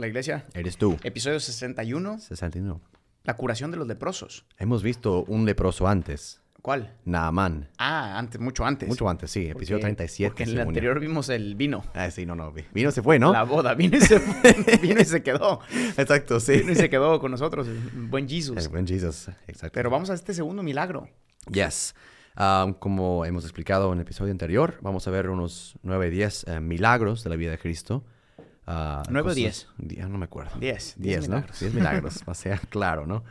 la iglesia. eres tú. Episodio 61, 61. la curación de los leprosos. Hemos visto un leproso antes, ¿Cuál? Naaman. Ah, antes, mucho antes. Mucho antes, sí, episodio Porque- 37. Porque en el anterior vimos el vino. Ah, sí, no, no. vi- Vino se fue, ¿no? La boda. Vino y se, fue, vino y se quedó. Exacto, sí. Vino y se quedó con nosotros. el buen Jesus. El buen Jesus, exacto. Pero vamos a este segundo milagro. Yes. Um, como hemos explicado en el episodio anterior, vamos a ver unos 9, 10 eh, milagros de la vida de Cristo. Ah, ¿Nueve o diez? di- no me acuerdo. Diez, diez 10, ¿no? milagros. 10 milagros, para ser claro, ¿no?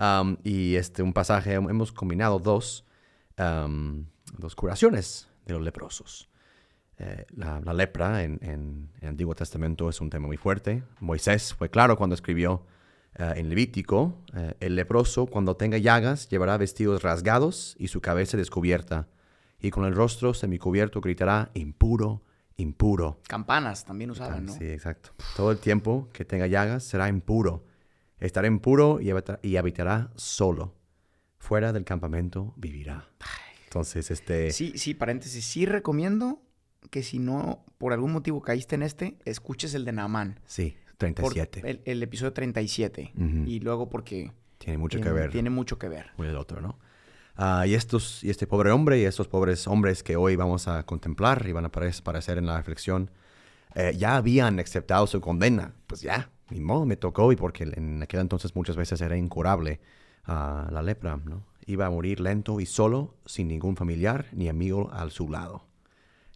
Um, y este, un pasaje, hemos combinado dos, um, dos curaciones de los leprosos. Eh, la, la lepra en, en el Antiguo Testamento es un tema muy fuerte. Moisés fue claro cuando escribió eh, en Levítico, eh, el leproso cuando tenga llagas llevará vestidos rasgados y su cabeza descubierta, y con el rostro semicubierto gritará, impuro, impuro. Campanas también usaban, ¿no? Sí, exacto. Todo el tiempo que tenga llagas será impuro. Estará impuro y habita- y habitará solo. Fuera del campamento vivirá. Entonces, este... Sí, sí, paréntesis. Sí recomiendo que si no, por algún motivo caíste en este, escuches el de Naamán. Sí, Por- 37. el, el episodio 37. Ujú. Y luego porque... Tiene mucho tiene, que ver Tiene mucho que ver. con el otro, ¿no? Ah, y, estos, y este pobre hombre y estos pobres hombres que hoy vamos a contemplar y van a apare- aparecer en la reflexión, eh, ya habían aceptado su condena. Pues ya, ni modo, me tocó y porque en aquel entonces muchas veces era incurable ah, la lepra, ¿no? Iba a morir lento y solo, sin ningún familiar ni amigo a su lado,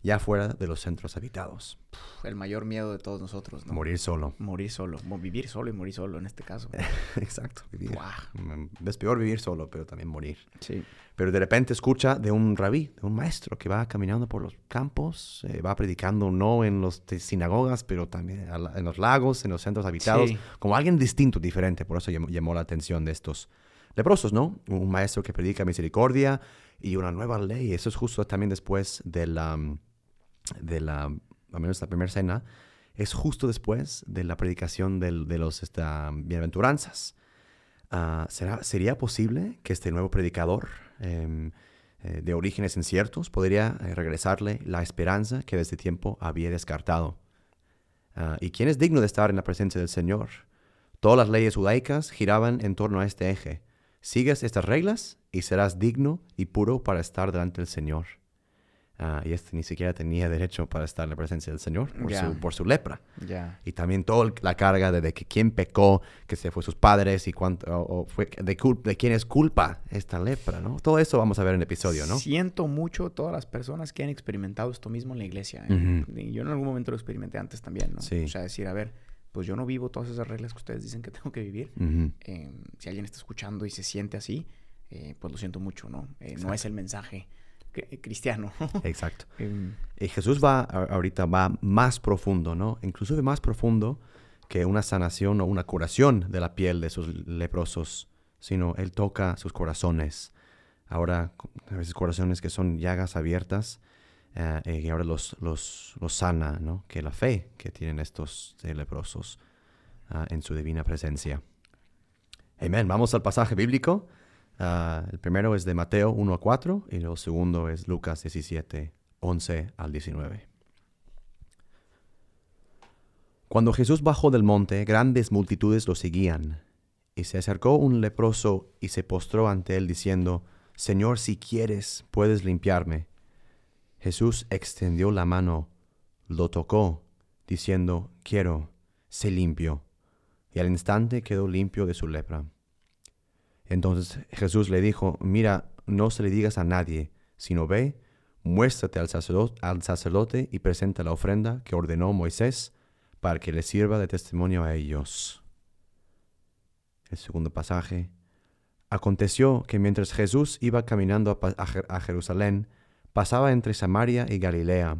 ya fuera de los centros habitados. El mayor miedo de todos nosotros, ¿no? Morir solo. Morir solo. Vivir solo y morir solo en este caso. Exacto. vivir. Mm, Es peor vivir solo, pero también morir. Sí. Pero de repente escucha de un rabí, de un maestro que va caminando por los campos, eh, va predicando no en las sinagogas, pero también la- en los lagos, en los centros habitados, Sí. como alguien distinto, diferente. Por eso llamó, llamó la atención de estos leprosos, ¿no? Un maestro que predica misericordia y una nueva ley. Eso es justo también después de la, de la, al menos la primera cena, es justo después de la predicación de los esta, bienaventuranzas. Ah, ¿será, ¿Sería posible que este nuevo predicador em, eh, de orígenes inciertos podría eh, regresarle la esperanza que desde tiempo había descartado? Ah, ¿Y quién es digno de estar en la presencia del Señor? Todas las leyes judaicas giraban en torno a este eje. Sigues estas reglas y serás digno y puro para estar delante del Señor. Ah, y este ni siquiera tenía derecho para estar en la presencia del Señor por, Ya. su, por su lepra Ya. y también toda la carga de, de que quién pecó, que se fue sus padres y cuánto, o, o fue de, de quién es culpa esta lepra, ¿no? Todo eso vamos a ver en el episodio, ¿no? Siento mucho todas las personas que han experimentado esto mismo en la iglesia. ¿eh? Ujú. Y Yo en algún momento lo experimenté antes también, ¿no? Sí. O sea, decir, a ver, pues yo no vivo todas esas reglas que ustedes dicen que tengo que vivir. Ujú. Eh, si alguien está escuchando y se siente así, eh, pues lo siento mucho, ¿no? Eh, no es el mensaje cristiano. Exacto. Em, Y Jesús va, ahorita va más profundo, ¿no? Inclusive más profundo que una sanación o una curación de la piel de sus leprosos, sino Él toca sus corazones. Ahora, a veces corazones que son llagas abiertas, eh, y ahora los, los, los sana, ¿no? Que la fe que tienen estos eh, leprosos ah, en su divina presencia. Amén. Vamos al pasaje bíblico. Ah, el primero es de Mateo 1 a 4 y el segundo es Lucas 17, 11 al 19. Cuando Jesús bajó del monte, grandes multitudes lo seguían. Y se acercó un leproso y se postró ante él diciendo, Señor, si quieres, puedes limpiarme. Jesús extendió la mano, lo tocó, diciendo, Quiero, sé limpio. Y al instante quedó limpio de su lepra. Entonces Jesús le dijo, Mira, no se le digas a nadie, sino ve, muéstrate al sacerdote, y presenta la ofrenda que ordenó Moisés para que le sirva de testimonio a ellos. El segundo pasaje. Aconteció que mientras Jesús iba caminando a Jerusalén, pasaba entre Samaria y Galilea,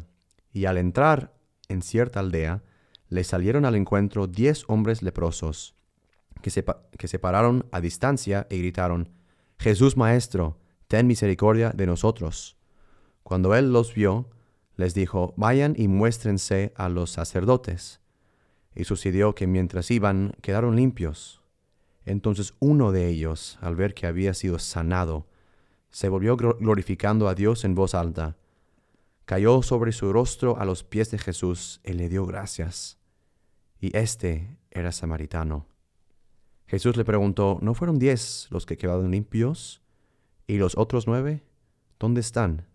y al entrar en cierta aldea, le salieron al encuentro diez hombres leprosos, que se, que se pararon a distancia y gritaron, Jesús Maestro, ten misericordia de nosotros. Cuando él los vio, les dijo, vayan y muéstrense a los sacerdotes. Y sucedió que mientras iban, quedaron limpios. Entonces uno de ellos, al ver que había sido sanado, se volvió glo- glorificando a Dios en voz alta. Cayó sobre su rostro a los pies de Jesús y le dio gracias. Y este era samaritano. Jesús le preguntó, ¿no fueron diez los que quedaron limpios? ¿Y los otros nueve? ¿Dónde están?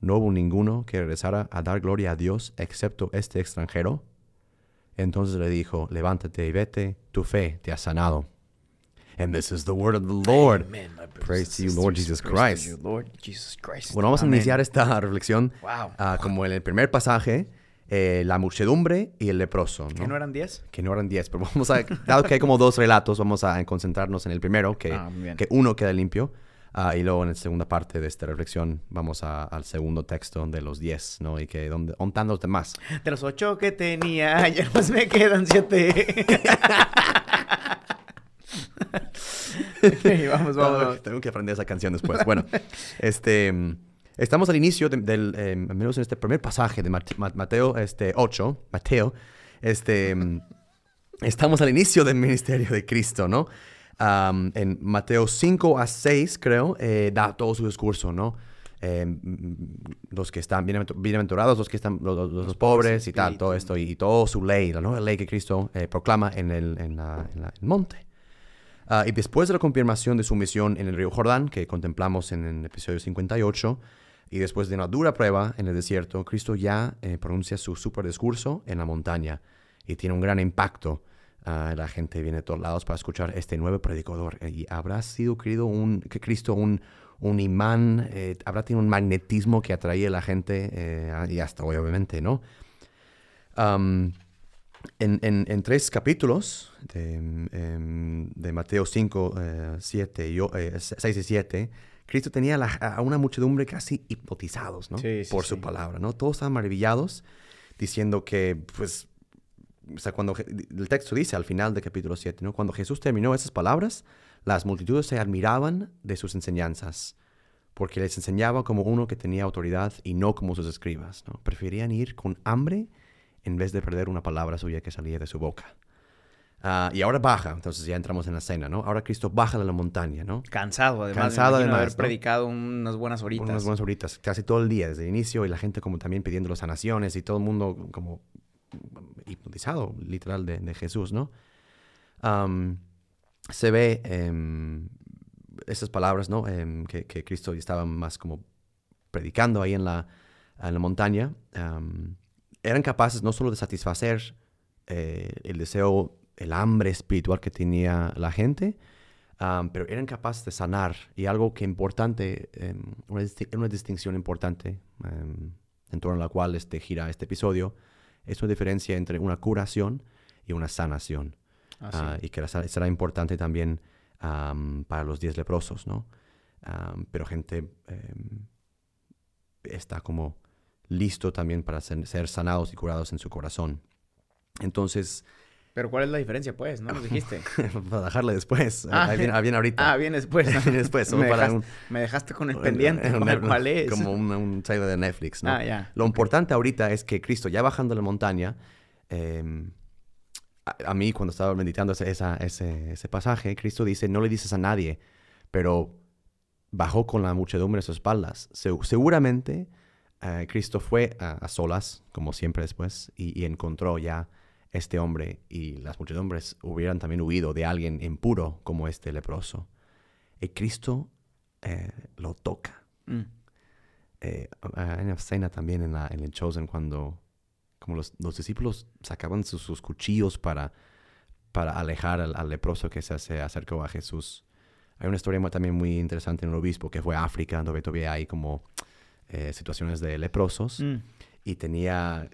¿No hubo ninguno que regresara a dar gloria a Dios excepto este extranjero? Entonces le dijo, levántate y vete, tu fe te ha sanado. And this is the word of the Lord. Amen, Praise to you, Lord. Jesus Christ. you, Lord Jesus Christ. Bueno, vamos a iniciar esta reflexión Wow. ah, como en el primer pasaje, eh, la muchedumbre y el leproso. ¿no? ¿Que no eran 10? que no eran 10, pero vamos a, dado que hay como dos relatos, vamos a concentrarnos en el primero, que, Ah, que uno queda limpio, ah, y luego en la segunda parte de esta reflexión vamos a- al segundo texto de los 10, ¿no? Y que, ¿dónde, ¿dónde están los demás? De los ocho que tenía, ya más me quedan siete. Ok, vamos, vamos. Tengo que aprender esa canción después. Bueno, este, estamos al inicio de- del, eh, al menos en este primer pasaje de Mate- Ma- Mateo este, 8, Mateo, este, estamos al inicio del ministerio de Cristo, ¿no? En Mateo 5 a 6, creo, eh, da todo su discurso, ¿no? Eh, mm, los que están bienaventu- bienaventurados, los que están, los, los- los pobres y tal, todo esto, y, y toda su ley, la nueva ley que Cristo eh, proclama en el, en la- en la- en el monte. Ah, y después de la confirmación de su misión en el río Jordán, que contemplamos en el episodio 58, y después de una dura prueba en el desierto, Cristo ya eh, pronuncia su super discurso en la montaña y tiene un gran impacto. Ah, la gente viene de todos lados para escuchar este nuevo predicador. Y habrá sido querido un, que Cristo un, un imán, eh, habrá tenido un magnetismo que atraía a la gente eh, y hasta hoy, obviamente, ¿no? Am, en, en- en tres capítulos de, em, de Mateo 5, eh, 7 y, o- eh, 6 y 7, Cristo tenía la- a una muchedumbre casi hipnotizados ¿no? Sí, sí, por su sí. palabra. ¿no? Todos estaban maravillados diciendo que, pues, o sea, cuando el texto dice al final del capítulo 7, ¿no? cuando Jesús terminó esas palabras, las multitudes se admiraban de sus enseñanzas, porque les enseñaba como uno que tenía autoridad y no como sus escribas. ¿no? Preferían ir con hambre en vez de perder una palabra suya que salía de su boca. Ah, y ahora baja, entonces ya entramos en la cena, ¿no? Ahora Cristo baja de la montaña, ¿no? Cansado, además. Cansado, además, haber ¿no? predicado unas buenas horitas. Unas buenas horitas, casi todo el día, desde el inicio, y la gente como también pidiendo las sanaciones y todo el mundo como hipnotizado, literal, de, de Jesús, ¿no? Se ve em, esas palabras, ¿no? Em, que, que Cristo estaba más como predicando ahí en la, en la montaña. eran capaces no solo de satisfacer eh, el deseo, el hambre espiritual que tenía la gente, Um, pero eran capaces de sanar. Y algo que importante, em, una, disti- una distinción importante em, en torno a la cual este, gira este episodio, es una diferencia entre una curación y una sanación. Ah, sí. Ah, y que será importante también am, para los diez leprosos, ¿no? Pero gente em, está como listo también para ser, ser sanados y curados en su corazón. Entonces, Pero ¿cuál es la diferencia, pues? ¿No nos dijiste? para dejarle después, Ah, viene ahorita. Ah, bien después. ¿no? Viene después, me, para dejaste, un- me dejaste con el pendiente. Un- ¿cuál, cuál es? Como un, trailer de Netflix, ¿no? Ah, ya. Lo importante ahorita es que Cristo, ya bajando la montaña, eh, a, a mí cuando estaba meditando ese, esa- ese, ese pasaje, Cristo dice, no le dices a nadie, pero bajó con la muchedumbre a sus espaldas. Se- seguramente eh, Cristo fue a, a solas, como siempre después, y, y encontró ya este hombre y las muchedumbres hubieran también huido de alguien impuro como este leproso. Y Cristo eh, lo toca. Mm. Eh, hay una escena también en, la, en el Chosen cuando como los, los discípulos sacaban sus, sus cuchillos para, para alejar al, al leproso que se, se acercó a Jesús. Hay una historia también muy interesante en el obispo que fue a África, donde todavía hay como eh, situaciones de leprosos Mm. y tenía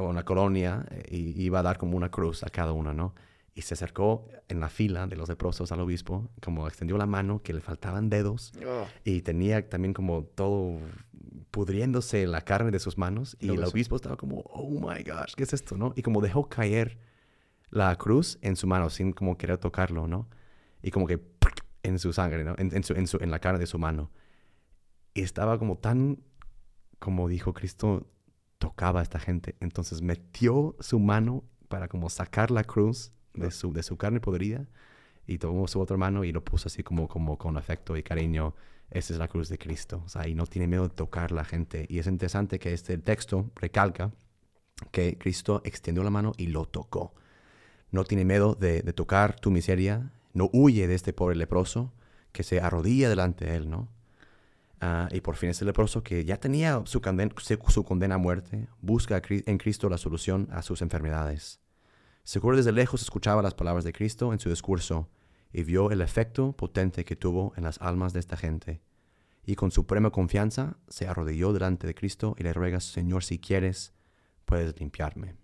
una colonia eh, y iba a dar como una cruz a cada uno, ¿no? Y se acercó en la fila de los leprosos al obispo, como extendió la mano, que le faltaban dedos Oh. y tenía también como todo pudriéndose la carne de sus manos y el obispo estaba como, oh my gosh, ¿qué es esto? ¿no? Y como dejó caer la cruz en su mano sin como querer tocarlo, ¿no? Y como que en su sangre, ¿no? En, en su- en su- en la carne de su mano. Y estaba como tan, como dijo Cristo, tocaba a esta gente. Entonces metió su mano para como sacar la cruz de su, de su carne podrida y tomó su otra mano y lo puso así como, como con afecto y cariño. Esa es la cruz de Cristo. O sea, y no tiene miedo de tocar la gente. Y es interesante que este texto recalca que Cristo extendió la mano y lo tocó. No tiene miedo de, de tocar tu miseria. No huye de este pobre leproso que se arrodilla delante de él, ¿no? Ah, y por fin ese leproso que ya tenía su, conden- su- su condena a muerte, busca en Cristo la solución a sus enfermedades. Seguro desde lejos escuchaba las palabras de Cristo en su discurso y vio el efecto potente que tuvo en las almas de esta gente. Y con suprema confianza se arrodilló delante de Cristo y le ruega, Señor, si quieres, puedes limpiarme.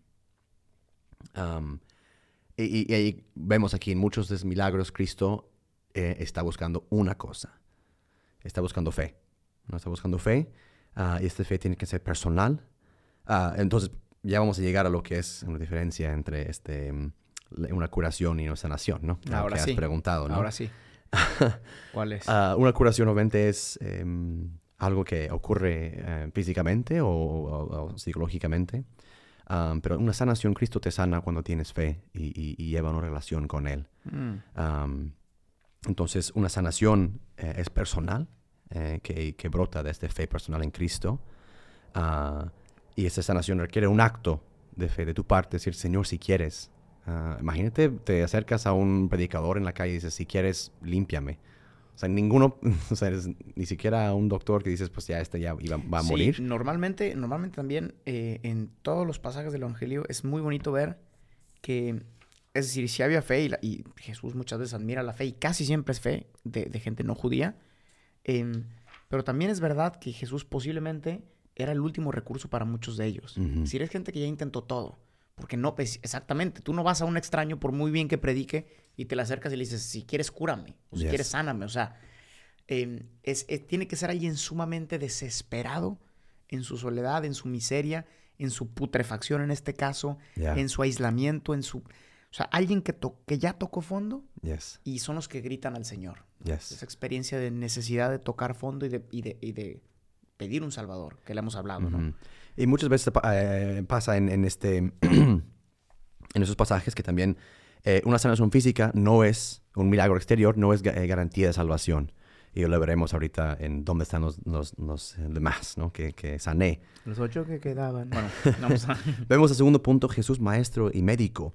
Y ahí vemos aquí en muchos de los milagros, Cristo eh, está buscando una cosa. Está buscando fe. ¿No? Está buscando fe. ah, y esta fe tiene que ser personal. Ah, entonces, ya vamos a llegar a lo que es una diferencia entre este, mm, una curación y una sanación, ¿no? Ahora que sí. has preguntado, ¿no? Ahora sí. ¿Cuál es? Ah, una curación obviamente es em, algo que ocurre eh, físicamente o, o- o psicológicamente. Am, pero una sanación, Cristo te sana cuando tienes fe y, y- y lleva una relación con Él. Mm, Am, entonces, una sanación eh, es personal, eh, que, que brota de esta fe personal en Cristo. Ah, y esa sanación requiere un acto de fe de tu parte, decir, Señor, si quieres. Ah, imagínate, te acercas a un predicador en la calle y dices, si quieres, límpiame. O sea, ninguno, o sea, eres ni siquiera a un doctor que dices, pues ya este ya iba- va a sí, morir. Normalmente, normalmente también eh, en todos los pasajes del Evangelio es muy bonito ver que, es decir, si había fe y, la- y Jesús muchas veces admira la fe y casi siempre es fe de, de gente no judía, em, pero también es verdad que Jesús posiblemente era el último recurso para muchos de ellos. Es decir, es gente que ya intentó todo. Porque no, pues, exactamente, tú no vas a un extraño por muy bien que predique y te le acercas y le dices, si quieres, cúrame, o si Yes. quieres, sáname. O sea, eh, es, es- tiene que ser alguien sumamente desesperado en su soledad, en su miseria, en su putrefacción en este caso, en su aislamiento, en su... O sea, alguien que, to- que ya tocó fondo yes, y son los que gritan al Señor. Yes. Esa experiencia de necesidad de tocar fondo y de, y de, y de pedir un Salvador, que le hemos hablado, ¿no? Ujú. Y muchas veces eh, pasa en, en este, en esos pasajes que también eh, una sanación física no es un milagro exterior, no es eh, garantía de salvación. Y lo veremos ahorita en dónde están los, los- los, eh, demás, ¿no? Que, que sané. Los ocho que quedaban. Bueno, vamos a... Vemos el segundo punto, Jesús maestro y médico.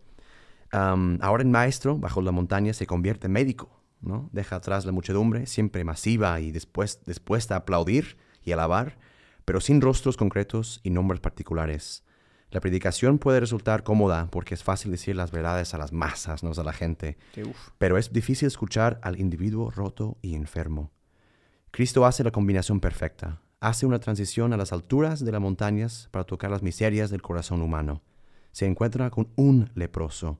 Am, ahora en maestro, bajo la montaña, se convierte en médico, ¿no? Deja atrás la muchedumbre, siempre masiva y después, dispuesta a aplaudir y alabar, pero sin rostros concretos y nombres particulares. La predicación puede resultar cómoda porque es fácil decir las verdades a las masas, no a la gente, pero es difícil escuchar al individuo roto y enfermo. Cristo hace la combinación perfecta. Hace una transición a las alturas de las montañas para tocar las miserias del corazón humano. Se encuentra con un leproso.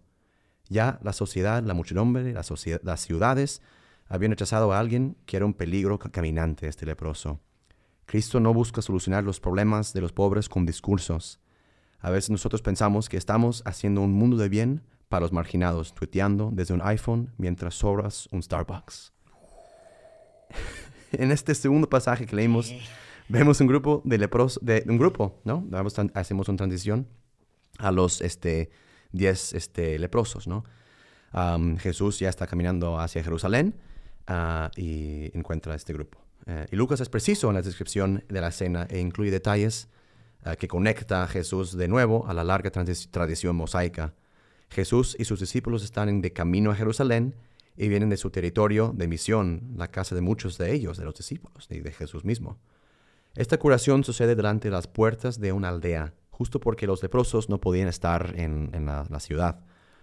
Ya la sociedad, la muchedumbre, las ciudades habían rechazado a alguien que era un peligro ca- caminante, este leproso. Cristo no busca solucionar los problemas de los pobres con discursos. A veces nosotros pensamos que estamos haciendo un mundo de bien para los marginados, tuiteando desde un iPhone mientras sobras un Starbucks. en este segundo pasaje que leímos, vemos un grupo de leprosos, de un grupo, ¿no? Hacemos una transición a los este, 10 este, leprosos, ¿no? Jesús ya está caminando hacia Jerusalén ah, y encuentra este grupo. Eh, y Lucas es preciso en la descripción de la escena e incluye detalles ah, que conecta a Jesús de nuevo a la larga tradición mosaica. Jesús y sus discípulos están de camino a Jerusalén y vienen de su territorio de misión, la casa de muchos de ellos, de los discípulos y de Jesús mismo. Esta curación sucede delante de las puertas de una aldea, justo porque los leprosos no podían estar en, en la, ciudad,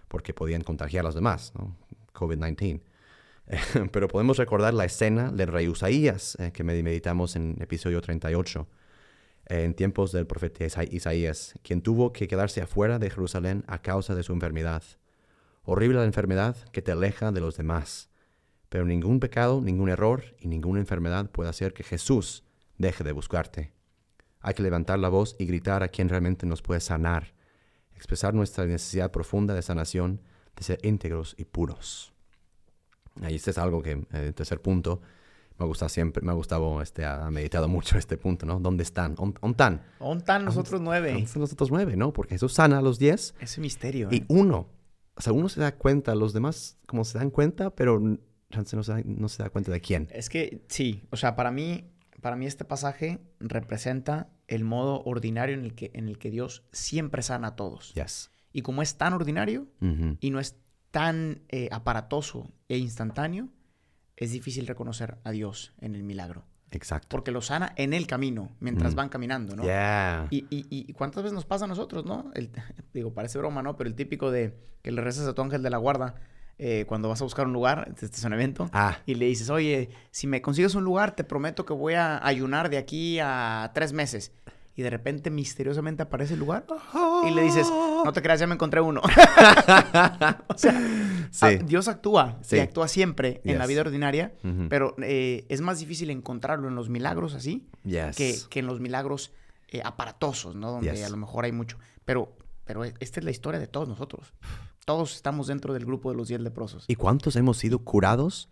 porque podían contagiar a los demás, ¿no? COVID-19. Pero podemos recordar la escena del rey Usaías, eh, que med- meditamos en episodio 38, eh, en tiempos del profeta Isa- Isaías, quien tuvo que quedarse afuera de Jerusalén a causa de su enfermedad. Horrible la enfermedad que te aleja de los demás. Pero ningún pecado, ningún error y ninguna enfermedad puede hacer que Jesús deje de buscarte. Hay que levantar la voz y gritar a quien realmente nos puede sanar, expresar nuestra necesidad profunda de sanación, de ser íntegros y puros. Ahí este es algo que, eh, el tercer punto, me ha gustado siempre, me ha gustado, este, ha meditado mucho este punto, ¿no? ¿Dónde están? ¿Dónde están? ¿Dónde están los otros nueve? ¿Dónde están los otros nueve, no? Porque Jesús sana a los diez Ese misterio. y ¿eh? uno, o sea, uno se da cuenta, los demás como se dan cuenta, pero no se da, no se da cuenta de quién. Es que sí, o sea, para mí, para mí este pasaje representa el modo ordinario en el que, en el que Dios siempre sana a todos. Yes. Y como es tan ordinario y no es tan eh, aparatoso e instantáneo, es difícil reconocer a Dios en el milagro. Exacto. Porque lo sana en el camino, mientras Mm. van caminando, ¿no? Yeah. Y, y, y cuántas veces nos pasa a nosotros, ¿no? El, digo, parece broma, ¿no? Pero el típico de que le rezas a tu ángel de la guarda eh, cuando vas a buscar un lugar, este es un evento, Ah, y le dices, oye, si me consigues un lugar, te prometo que voy a ayunar de aquí a tres meses. Y de repente misteriosamente aparece el lugar y le dices, no te creas, ya me encontré uno. o sea, Sí. ah, Dios actúa Sí. y actúa siempre en la Yes. vida ordinaria, Ujú. pero eh, es más difícil encontrarlo en los milagros así yes. que, que en los milagros eh, aparatosos, ¿no? Donde Yes. a lo mejor hay mucho. Pero, pero e- esta es la historia de todos nosotros. Todos estamos dentro del grupo de los diez leprosos. ¿Y cuántos hemos sido curados,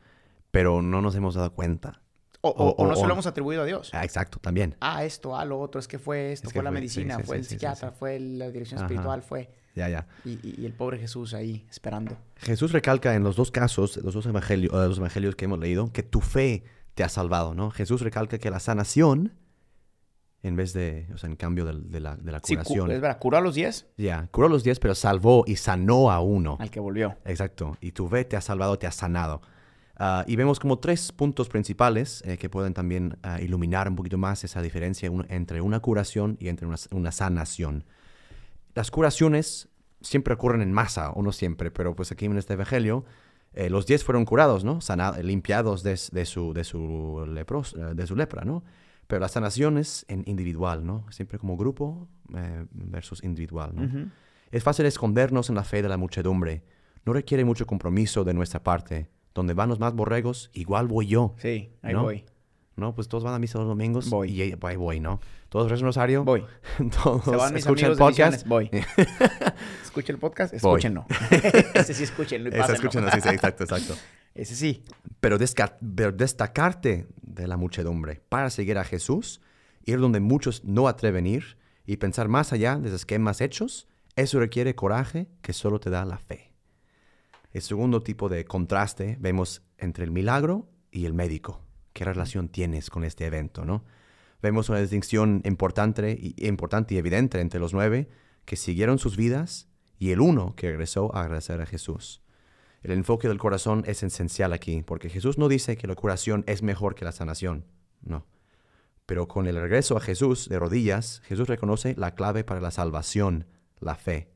pero no nos hemos dado cuenta? O, o- o- o no se lo hemos atribuido a Dios. Ah, exacto, también. Ah, esto, ah, lo otro, es que fue esto, Es fue la fue- medicina, sí, sí, fue el sí, psiquiatra, fue la dirección Ajá. espiritual, fue... Ya, ya. Y, y- y el pobre Jesús ahí esperando. Jesús recalca en los dos casos, los dos evangelios, los evangelios que hemos leído, que tu fe te ha salvado, ¿no? Jesús recalca que la sanación, en vez de, o sea, en cambio del- de, la, de la Sí, cu- curación, es verdad, curó a los diez ya, curó a los diez, pero salvó y sanó a uno. al que volvió. Exacto. Y tu fe te ha salvado, te ha sanado. Ah, y vemos como tres puntos principales eh, que pueden también ah, iluminar un poquito más esa diferencia un- entre una curación y entre una, una sanación. Las curaciones siempre ocurren en masa, o no siempre, pero pues aquí en este evangelio, eh, los diez fueron curados, ¿no? Sana- limpiados de, de su, de, su lepros- eh, de su lepra, ¿no? Pero la sanación es en individual, ¿no? Siempre como grupo eh, versus individual, ¿no? Ujú. Es fácil escondernos en la fe de la muchedumbre. No requiere mucho compromiso de nuestra parte. Donde van los más borregos, igual voy yo. Sí, ahí ¿No? voy. ¿No? Pues todos van a misa los domingos. Voy. Y ahí voy, ¿no? Todos rezan rosario. Voy. Todos Se van mis escuchan el podcast. Voy. ¿Escucha el podcast? Escúchenlo. Ese sí escúchenlo y pásenlo. escúchenlo, sí, sí, exacto, exacto. Ese sí. Pero, pero destacarte de la muchedumbre para seguir a Jesús, ir donde muchos no atreven ir y pensar más allá de esquemas hechos, eso requiere coraje que solo te da la fe. El segundo tipo de contraste vemos entre el milagro y el médico. ¿Qué relación tienes con este evento, no? Vemos una distinción importante y, importante y evidente entre los nueve que siguieron sus vidas y el uno que regresó a agradecer a Jesús. El enfoque del corazón es esencial aquí, porque Jesús no dice que la curación es mejor que la sanación, no. Pero con el regreso a Jesús de rodillas, Jesús reconoce la clave para la salvación, la fe.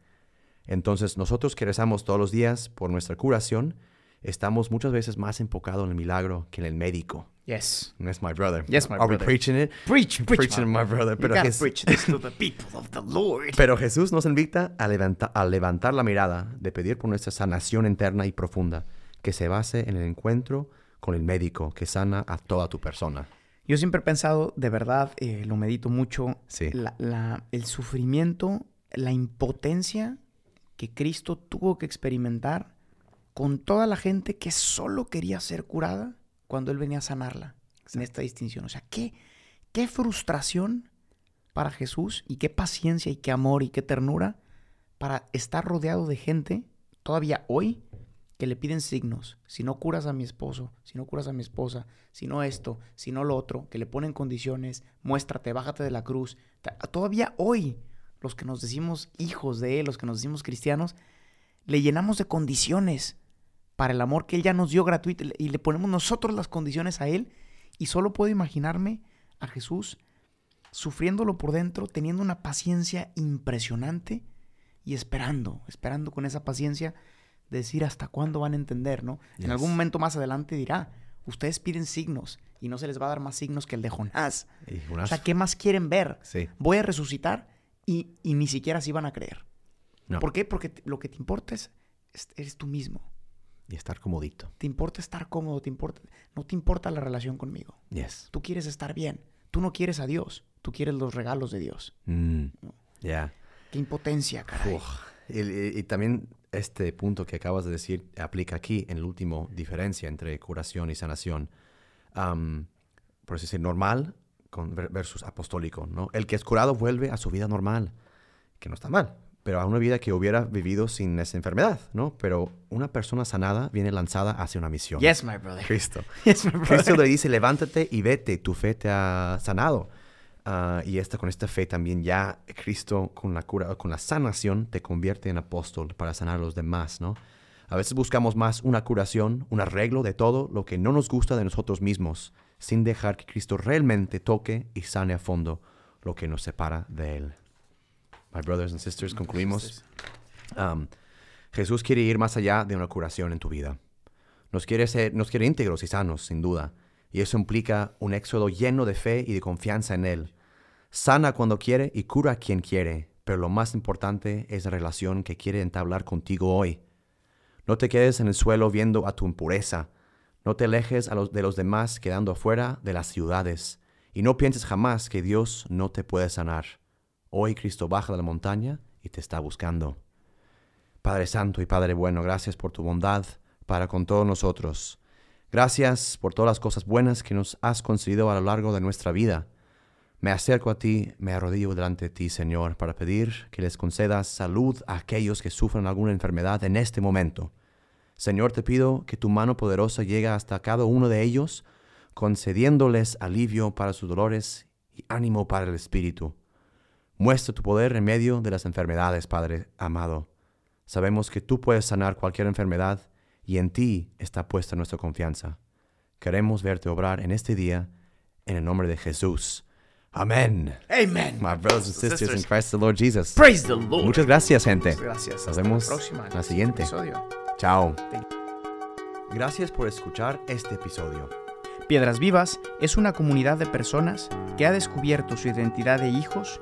Entonces nosotros que rezamos todos los días por nuestra curación, estamos muchas veces más enfocados en el milagro que en el médico. Yes. Yes, my brother. Yes, my Are we brother. preaching it? Preach, preach, Preaching, my brother. You Pero, gotta Jes- preach this to the people of the Lord. pero Jesús nos invita a, levanta- a levantar la mirada, de pedir por nuestra sanación interna y profunda, que se base en el encuentro con el médico que sana a toda tu persona. Yo siempre he pensado, de verdad, eh, lo medito mucho, Sí. la- la- el sufrimiento, la impotencia que Cristo tuvo que experimentar con toda la gente que solo quería ser curada cuando Él venía a sanarla en esta distinción. O sea, qué, qué frustración para Jesús y qué paciencia y qué amor y qué ternura para estar rodeado de gente todavía hoy que le piden signos. Si no curas a mi esposo, si no curas a mi esposa, si no esto, si no lo otro, que le ponen condiciones, muéstrate, bájate de la cruz. Todavía hoy, los que nos decimos hijos de Él, los que nos decimos cristianos, le llenamos de condiciones para el amor que Él ya nos dio gratuito y le ponemos nosotros las condiciones a Él. Y solo puedo imaginarme a Jesús sufriéndolo por dentro, teniendo una paciencia impresionante y esperando, esperando con esa paciencia decir hasta cuándo van a entender, ¿no? En algún momento más adelante dirá, ustedes piden signos y no se les va a dar más signos que el de Jonás. Y O sea, ¿qué más quieren ver? sí. Voy a resucitar y, y ni siquiera así van a creer. No. ¿Por qué? Porque lo que te importa es, es- eres tú mismo. Y estar comodito. Te importa estar cómodo, te importa, no te importa la relación conmigo. Yes. Tú quieres estar bien. Tú no quieres a Dios. tú quieres los regalos de Dios. Mm, Ya. Qué impotencia, caray. Y, y- y también este punto que acabas de decir aplica aquí en la última diferencia entre curación y sanación. Am, por así decir, normal con, ver- versus apostólico, ¿no? El que es curado vuelve a su vida normal, que no está mal, pero a una vida que hubiera vivido sin esa enfermedad, ¿no? Pero una persona sanada viene lanzada hacia una misión. Yes, my brother. Cristo. Yes, my brother. Cristo le dice, levántate y vete, tu fe te ha sanado. Ah, y esta, con esta fe también ya Cristo con la cura, con la sanación te convierte en apóstol para sanar a los demás, ¿no? A veces buscamos más una curación, un arreglo de todo lo que no nos gusta de nosotros mismos, sin dejar que Cristo realmente toque y sane a fondo lo que nos separa de Él. My brothers and sisters, concluimos. Um, Jesús quiere ir más allá de una curación en tu vida. Nos quiere, ser, nos quiere íntegros y sanos, sin duda. Y eso implica un éxodo lleno de fe y de confianza en Él. Sana cuando quiere y cura a quien quiere, pero lo más importante es la relación que quiere entablar contigo hoy. No te quedes en el suelo viendo a tu impureza. No te alejes a los, de los demás quedando afuera de las ciudades. Y no pienses jamás que Dios no te puede sanar. Hoy Cristo baja de la montaña y te está buscando. Padre Santo y Padre Bueno, gracias por tu bondad para con todos nosotros. Gracias por todas las cosas buenas que nos has concedido a lo largo de nuestra vida. Me acerco a ti, me arrodillo delante de ti, Señor, para pedir que les concedas salud a aquellos que sufren alguna enfermedad en este momento. Señor, te pido que tu mano poderosa llegue hasta cada uno de ellos, concediéndoles alivio para sus dolores y ánimo para el espíritu. Muestra tu poder en medio de las enfermedades, Padre amado. Sabemos que tú puedes sanar cualquier enfermedad y en ti está puesta nuestra confianza. Queremos verte obrar en este día, en el nombre de Jesús. Amén. Amen. My brothers and sisters in Christ the Lord Jesus. Praise the Lord. Muchas gracias, gente. Muchas gracias. Nos Hasta vemos la próxima. en la siguiente. episodio. Chao. Gracias por escuchar este episodio. Piedras Vivas es una comunidad de personas que ha descubierto su identidad de hijos